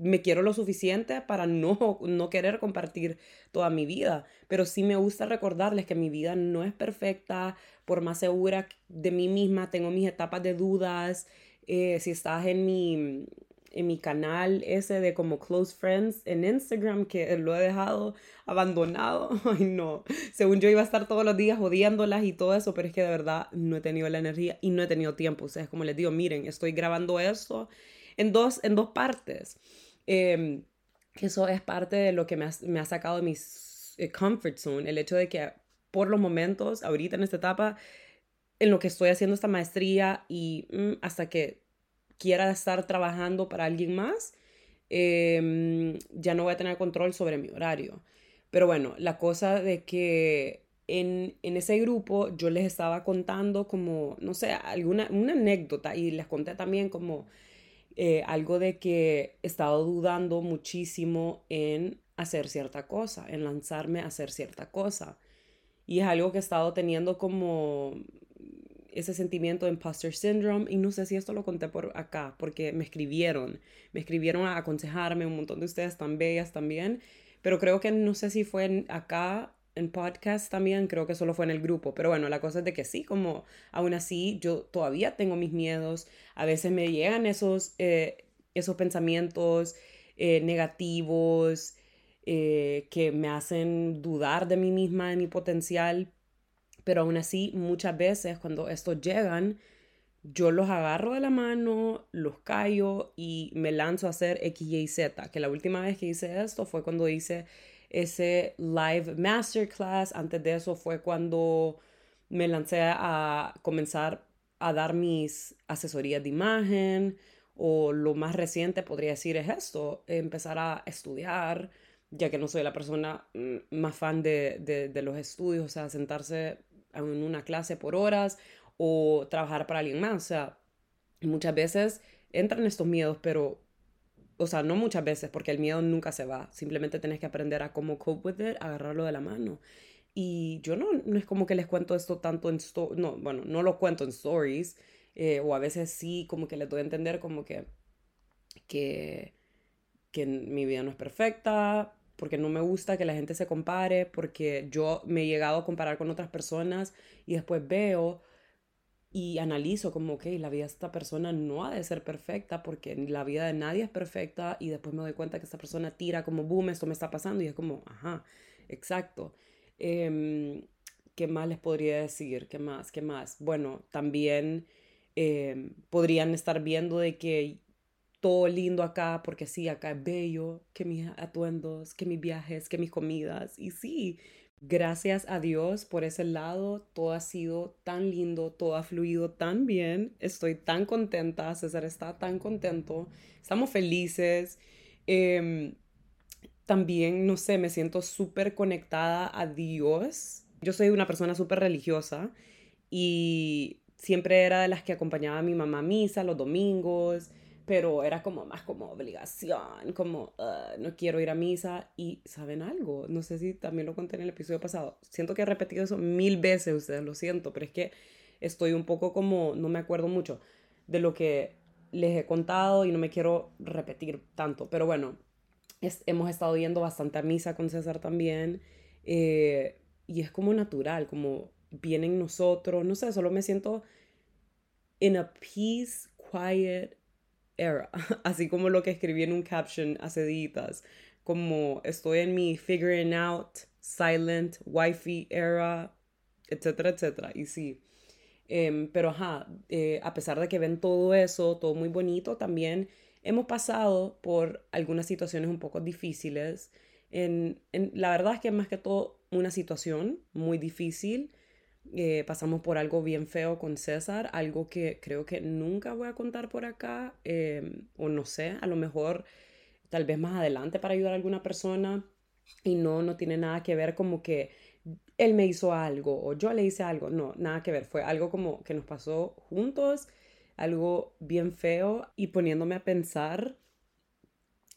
me quiero lo suficiente para no, no querer compartir toda mi vida, pero sí me gusta recordarles que mi vida no es perfecta, por más segura de mí misma, tengo mis etapas de dudas, Eh, si estás en mi, en mi canal ese de como Close Friends en Instagram, que lo he dejado abandonado. Ay, no. Según yo iba a estar todos los días odiándolas y todo eso, pero es que de verdad no he tenido la energía y no he tenido tiempo. O como les digo, miren, estoy grabando esto en dos, en dos partes. Eh, eso es parte de lo que me ha, me ha sacado de mi eh, comfort zone, el hecho de que por los momentos, ahorita en esta etapa, en lo que estoy haciendo esta maestría y mm, hasta que quiera estar trabajando para alguien más, em, ya no voy a tener control sobre mi horario. Pero bueno, la cosa de que en, en, ese grupo yo les estaba contando como, no sé, alguna una anécdota y les conté también como eh, algo de que he estado dudando muchísimo en hacer cierta cosa, en lanzarme a hacer cierta cosa. Y es algo que he estado teniendo como ese sentimiento de imposter syndrome y no sé si esto lo conté por acá porque me escribieron, me escribieron a aconsejarme, un montón de ustedes tan bellas también, pero creo que no sé si fue acá en podcast también, creo que solo fue en el grupo, pero bueno, la cosa es de que sí, como aún así yo todavía tengo mis miedos, a veces me llegan esos, eh, esos pensamientos eh, negativos eh, que me hacen dudar de mí misma, de mi potencial, pero aún así muchas veces cuando estos llegan, yo los agarro de la mano, los callo y me lanzo a hacer X, Y, Z, que la última vez que hice esto fue cuando hice ese live masterclass. Antes de eso fue cuando me lancé a comenzar a dar mis asesorías de imagen o lo más reciente podría decir es esto, empezar a estudiar, ya que no soy la persona mm, más fan de, de los estudios, o sea, sentarse en una clase por horas o trabajar para alguien más, o sea, muchas veces entran estos miedos, pero o sea, no muchas veces, porque el miedo nunca se va. Simplemente tenés que aprender a cómo cope with it, agarrarlo de la mano. Y yo no, no es como que les cuento esto tanto en, no, bueno, no lo cuento en stories, eh, o a veces sí, como que les doy a entender como que, que, que mi vida no es perfecta, porque no me gusta que la gente se compare, porque yo me he llegado a comparar con otras personas y después veo y analizo como, ok, la vida de esta persona no ha de ser perfecta porque la vida de nadie es perfecta y después me doy cuenta que esta persona tira como, boom, esto me está pasando y es como, ajá, exacto. Em, ¿Qué más les podría decir? ¿Qué más? ¿Qué más? Bueno, también em, podrían estar viendo de que todo lindo acá, porque sí, acá es bello, que mis atuendos, que mis viajes, que mis comidas. Y sí, Gracias a Dios por ese lado, todo ha sido tan lindo, todo ha fluido tan bien, estoy tan contenta, César está tan contento, estamos felices. Em, también, no sé, me siento súper conectada a Dios. Yo soy una persona súper religiosa y siempre era de las que acompañaba a mi mamá a misa los domingos pero era como más como obligación, como no quiero ir a misa y saben algo, no sé si también lo conté en el episodio pasado, siento que he repetido eso mil veces, ustedes lo siento, pero es que estoy un poco como, no me acuerdo mucho de lo que les he contado y no me quiero repetir tanto, pero bueno, hemos estado yendo bastante a misa con César también eh, y es como natural, como vienen nosotros, no sé, solo me siento in a peace, quiet, era, así como lo que escribí en un caption hace días, como estoy en mi figuring out, silent, wifi era, etcétera, etcétera. Y sí, em, pero ajá, eh, a pesar de que ven todo eso, todo muy bonito, también hemos pasado por algunas situaciones un poco difíciles. En, en, la verdad es que más que todo una situación muy difícil eh, pasamos por algo bien feo con César, algo que creo que nunca voy a contar por acá, em, o no sé, a lo mejor tal vez más adelante para ayudar a alguna persona y no, no tiene nada que ver como que él me hizo algo o yo le hice algo, no, nada que ver, fue algo como que nos pasó juntos, algo bien feo y poniéndome a pensar,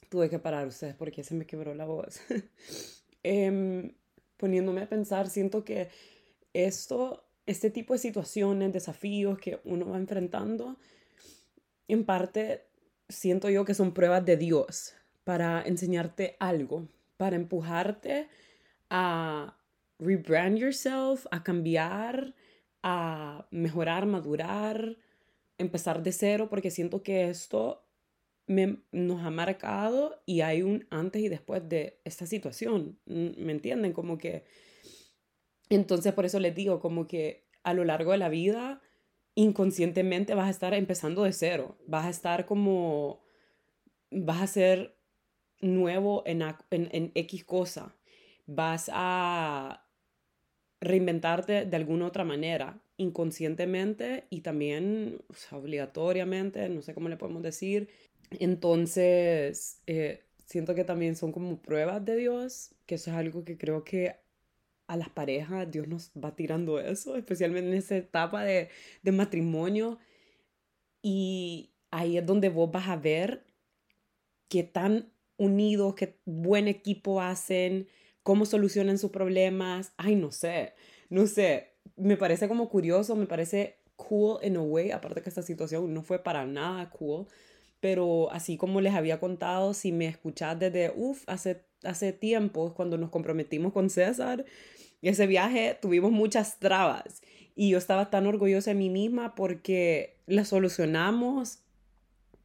tuve que parar ustedes porque se me quebró la voz. Em, poniéndome a pensar, siento que esto, este tipo de situaciones, desafíos que uno va enfrentando, en parte siento yo que son pruebas de Dios para enseñarte algo, para empujarte a rebrand yourself, a cambiar, a mejorar, madurar, empezar de cero porque siento que esto me, nos ha marcado y hay un antes y después de esta situación. ¿Me entienden? Como que... Entonces por eso les digo, como que a lo largo de la vida, inconscientemente vas a estar empezando de cero. Vas a estar como... Vas a ser nuevo en, en, en X cosa. Vas a reinventarte de alguna otra manera, inconscientemente y también obligatoriamente, no sé cómo le podemos decir. Entonces, eh, siento que también son como pruebas de Dios, que eso es algo que creo que a las parejas Dios nos va tirando eso, especialmente en esa etapa de, de matrimonio. Y ahí es donde vos vas a ver qué tan unidos, qué buen equipo hacen, cómo solucionan sus problemas. Ay, no sé, no sé. Me parece como curioso, me parece cool in a way, aparte que esta situación no fue para nada cool, pero así como les había contado, si me escuchás desde, uff, hace, hace tiempo, cuando nos comprometimos con César, ese viaje tuvimos muchas trabas y yo estaba tan orgullosa de mí misma porque la solucionamos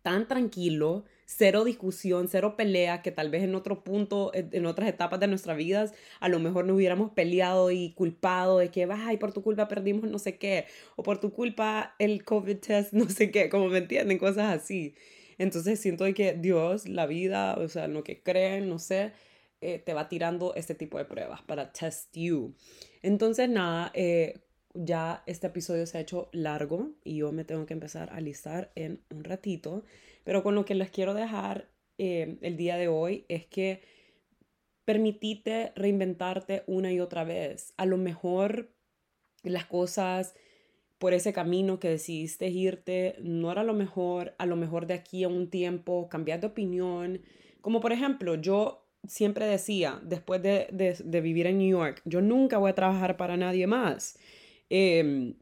tan tranquilo, cero discusión, cero pelea, que tal vez en otro punto, en otras etapas de nuestras vidas, a lo mejor nos hubiéramos peleado y culpado de que, ay, por tu culpa perdimos no sé qué, o por tu culpa el COVID test, no sé qué, como me entienden, cosas así. Entonces siento que Dios, la vida, o sea, lo que creen, no sé, eh, te va tirando este tipo de pruebas para test you. Entonces, nada, eh, ya este episodio se ha hecho largo y yo me tengo que empezar a listar en un ratito. Pero con lo que les quiero dejar eh, el día de hoy es que permitite reinventarte una y otra vez. A lo mejor las cosas por ese camino que decidiste irte no era lo mejor, a lo mejor de aquí a un tiempo cambiar de opinión. Como por ejemplo, yo siempre decía, después de, vivir en New York, yo nunca voy a trabajar para nadie más. Em,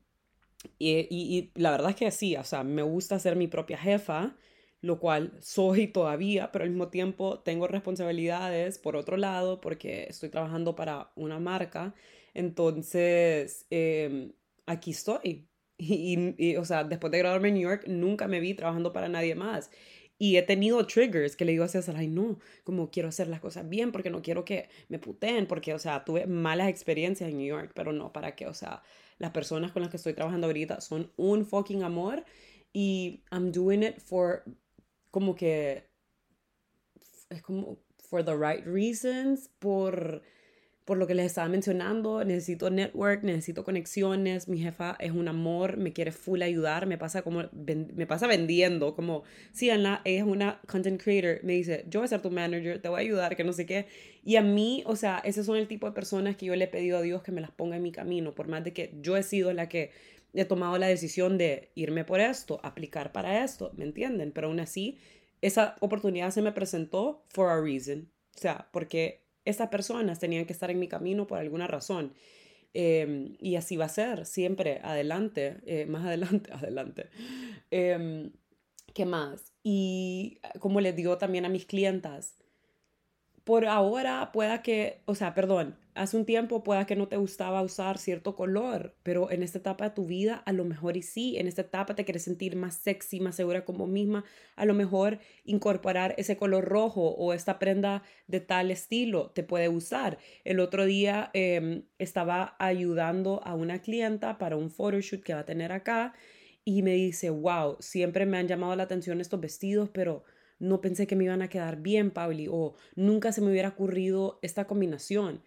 y, y, la verdad es que sí, o sea, me gusta ser mi propia jefa, lo cual soy todavía, pero al mismo tiempo tengo responsabilidades por otro lado porque estoy trabajando para una marca. Entonces, em, aquí estoy. Y, o sea, después de graduarme en New York, nunca me vi trabajando para nadie más. Y he tenido triggers que le digo a César, ay no, como quiero hacer las cosas bien porque no quiero que me puteen, porque, o sea, tuve malas experiencias en New York, pero no, ¿para qué? O sea, las personas con las que estoy trabajando ahorita son un fucking amor y I'm doing it for como que es como for the right reasons, por, por lo que les estaba mencionando, necesito network, necesito conexiones, mi jefa es un amor, me quiere full ayudar, me pasa como, me pasa vendiendo, como, si Ana es una content creator, me dice, yo voy a ser tu manager, te voy a ayudar, que no sé qué, y a mí, o sea, ese son el tipo de personas que yo le he pedido a Dios que me las ponga en mi camino, por más de que yo he sido la que he tomado la decisión de irme por esto, aplicar para esto, ¿me entienden? Pero aún así, esa oportunidad se me presentó for a reason. O sea, porque esas personas tenían que estar en mi camino por alguna razón. Em, y así va a ser, siempre, adelante, eh, más adelante, adelante. Em, ¿Qué más? Y como les digo también a mis clientas, por ahora pueda que, o sea, perdón, hace un tiempo pueda que no te gustaba usar cierto color, pero en esta etapa de tu vida a lo mejor y sí, en esta etapa te quieres sentir más sexy, más segura como misma, a lo mejor incorporar ese color rojo o esta prenda de tal estilo te puede gustar. El otro día em, estaba ayudando a una clienta para un photoshoot que va a tener acá y me dice, wow, siempre me han llamado la atención estos vestidos, pero no pensé que me iban a quedar bien, Pauli, o nunca se me hubiera ocurrido esta combinación.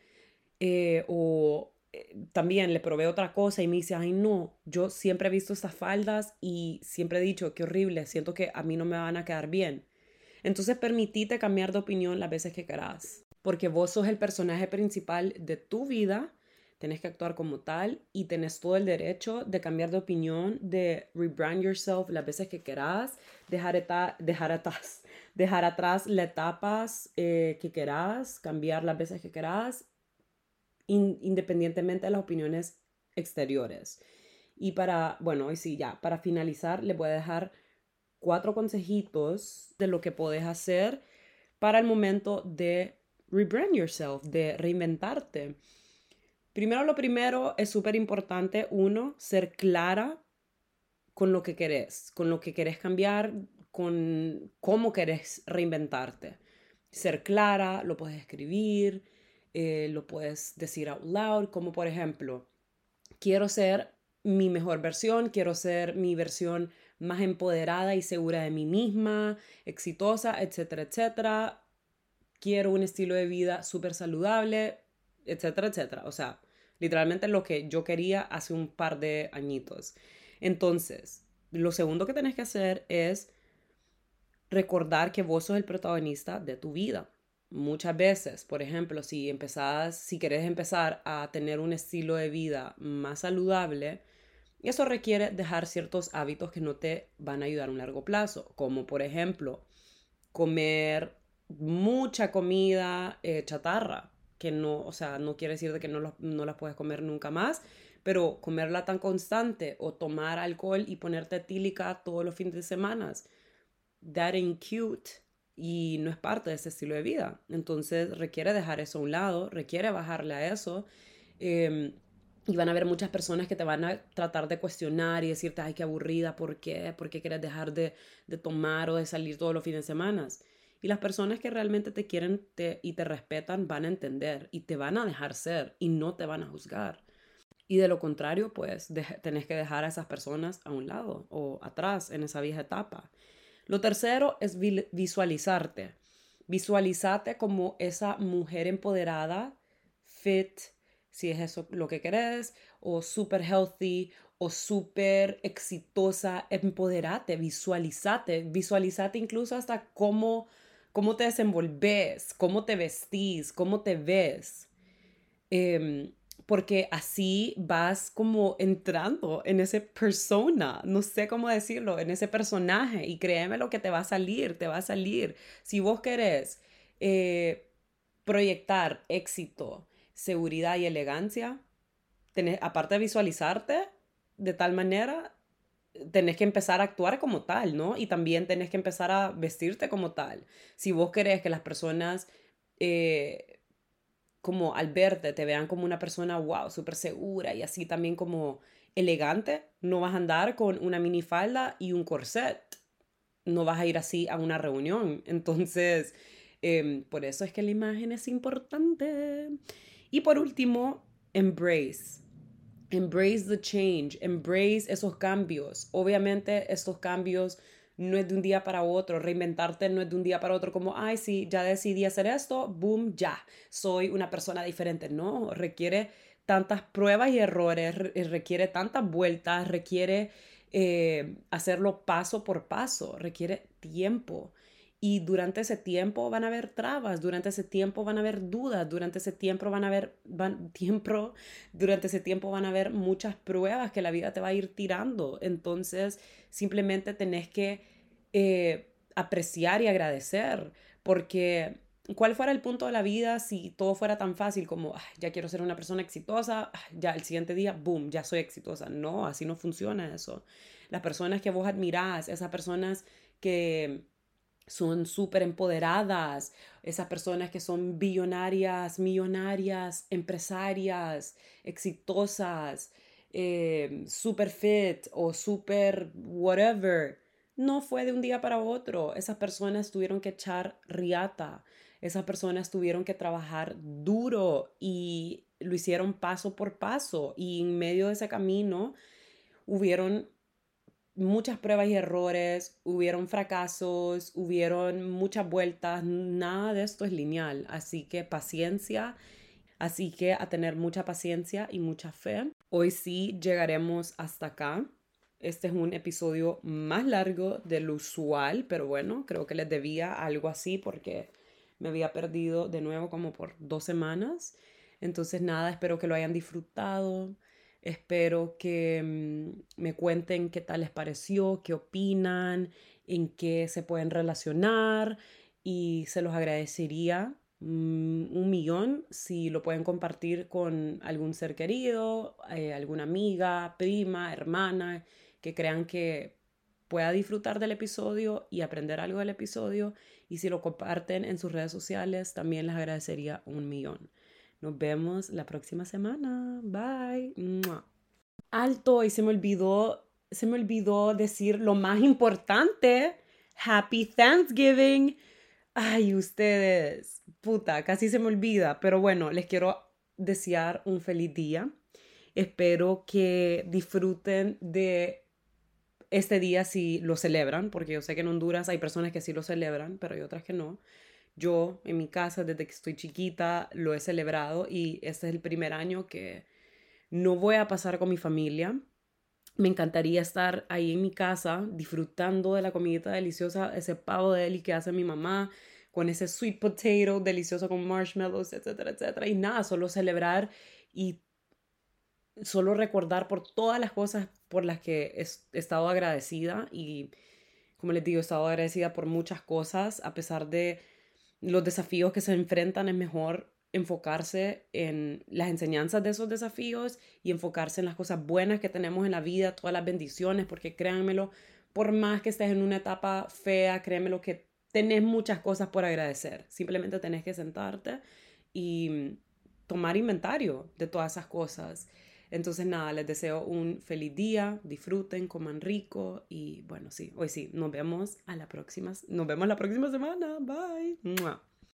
Eh, o eh, también le probé otra cosa y me dice, ay no, yo siempre he visto estas faldas y siempre he dicho, qué horrible, siento que a mí no me van a quedar bien. Entonces permitite cambiar de opinión las veces que querás, porque vos sos el personaje principal de tu vida tenés que actuar como tal y tenés todo el derecho de cambiar de opinión, de rebrand yourself las veces que querás, dejar, dejar, atrás, dejar atrás las etapas eh, que querás, cambiar las veces que querás, independientemente de las opiniones exteriores. Y para, bueno, hoy sí, ya, para finalizar, le voy a dejar cuatro consejitos de lo que podés hacer para el momento de rebrand yourself, de reinventarte. Primero lo primero es súper importante, uno, ser clara con lo que querés, con lo que querés cambiar, con cómo querés reinventarte. Ser clara, lo puedes escribir, eh, lo puedes decir out loud, como por ejemplo, quiero ser mi mejor versión, quiero ser mi versión más empoderada y segura de mí misma, exitosa, etcétera, etcétera. Quiero un estilo de vida súper saludable, etcétera, etcétera. O sea, literalmente lo que yo quería hace un par de añitos. Entonces, lo segundo que tenés que hacer es recordar que vos sos el protagonista de tu vida. Muchas veces, por ejemplo, si empezás, si querés empezar a tener un estilo de vida más saludable, eso requiere dejar ciertos hábitos que no te van a ayudar a un largo plazo, como por ejemplo comer mucha comida eh, chatarra, que no, o sea, no quiere decir de que no, no las puedes comer nunca más, pero comerla tan constante o tomar alcohol y ponerte etílica todos los fines de semana, that ain't cute y no es parte de ese estilo de vida. Entonces requiere dejar eso a un lado, requiere bajarle a eso. Em, y van a haber muchas personas que te van a tratar de cuestionar y decirte, ay, qué aburrida, ¿por qué? ¿Por qué quieres dejar de, de tomar o de salir todos los fines de semana? Y las personas que realmente te quieren y te respetan van a entender y te van a dejar ser y no te van a juzgar. Y de lo contrario, pues tenés que dejar a esas personas a un lado o atrás en esa vieja etapa. Lo tercero es visualizarte. Visualizate como esa mujer empoderada, fit, si es eso lo que querés, o super healthy, o súper exitosa, empoderate, visualizate, visualizate incluso hasta cómo, cómo te desenvolves, cómo te vestís, cómo te ves. Em, porque así vas como entrando en ese persona, no sé cómo decirlo, en ese personaje y créeme lo que te va a salir, te va a salir. Si vos querés eh, proyectar éxito, seguridad y elegancia, tenés, aparte de visualizarte de tal manera, tenés que empezar a actuar como tal, ¿no? Y también tenés que empezar a vestirte como tal. Si vos querés que las personas, eh, como al verte, te vean como una persona, wow, súper segura y así también como elegante, no vas a andar con una minifalda y un corset. No vas a ir así a una reunión. Entonces, em, por eso es que la imagen es importante. Y por último, embrace. Embrace the change, embrace esos cambios. Obviamente estos cambios no es de un día para otro, reinventarte no es de un día para otro como, ay, sí, ya decidí hacer esto, boom, ya, soy una persona diferente. No, requiere tantas pruebas y errores, requiere tantas vueltas, requiere eh, hacerlo paso por paso, requiere tiempo. Y durante ese tiempo van a haber trabas, durante ese tiempo van a haber dudas, durante ese tiempo van a haber, van, tiempo, durante ese tiempo van a haber muchas pruebas que la vida te va a ir tirando. Entonces, simplemente tenés que eh, apreciar y agradecer, porque ¿cuál fuera el punto de la vida si todo fuera tan fácil como, ya quiero ser una persona exitosa, ya el siguiente día, boom, ya soy exitosa? No, así no funciona eso. Las personas que vos admirás, esas personas que son súper empoderadas, esas personas que son billonarias, millonarias, empresarias, exitosas, eh, super fit o super whatever. No fue de un día para otro. Esas personas tuvieron que echar riata. Esas personas tuvieron que trabajar duro y lo hicieron paso por paso. Y en medio de ese camino hubieron muchas pruebas y errores, hubieron fracasos, hubieron muchas vueltas, nada de esto es lineal, así que paciencia, así que a tener mucha paciencia y mucha fe. Hoy sí llegaremos hasta acá. Este es un episodio más largo del usual, pero bueno, creo que les debía algo así porque me había perdido de nuevo como por dos semanas. Entonces nada, espero que lo hayan disfrutado. Espero que mm, me cuenten qué tal les pareció, qué opinan, en qué se pueden relacionar y se los agradecería mm, un millón si lo pueden compartir con algún ser querido, eh, alguna amiga, prima, hermana, que crean que pueda disfrutar del episodio y aprender algo del episodio. Y si lo comparten en sus redes sociales, también les agradecería un millón. Nos vemos la próxima semana. Bye. Alto, y se me olvidó se me olvidó decir lo más importante. Happy Thanksgiving. Ay, ustedes, puta, casi se me olvida. Pero bueno, les quiero desear un feliz día. Espero que disfruten de este día si lo celebran, porque yo sé que en Honduras hay personas que sí lo celebran, pero hay otras que no. Yo en mi casa desde que estoy chiquita lo he celebrado y este es el primer año que no voy a pasar con mi familia. Me encantaría estar ahí en mi casa disfrutando de la comidita deliciosa, ese pavo de deli que hace mi mamá, con ese sweet potato delicioso con marshmallows, etcétera, etcétera. Y nada, solo celebrar y solo recordar por todas las cosas por las que he estado agradecida y como les digo, he estado agradecida por muchas cosas, a pesar de los desafíos que se enfrentan, es mejor enfocarse en las enseñanzas de esos desafíos y enfocarse en las cosas buenas que tenemos en la vida, todas las bendiciones, porque créanmelo, por más que estés en una etapa fea, créanmelo que tenés muchas cosas por agradecer. Simplemente tenés que sentarte y tomar inventario de todas esas cosas. Entonces, nada, les deseo un feliz día, disfruten, coman rico y bueno, sí, hoy sí, nos vemos a la próxima, nos vemos la próxima semana. Bye.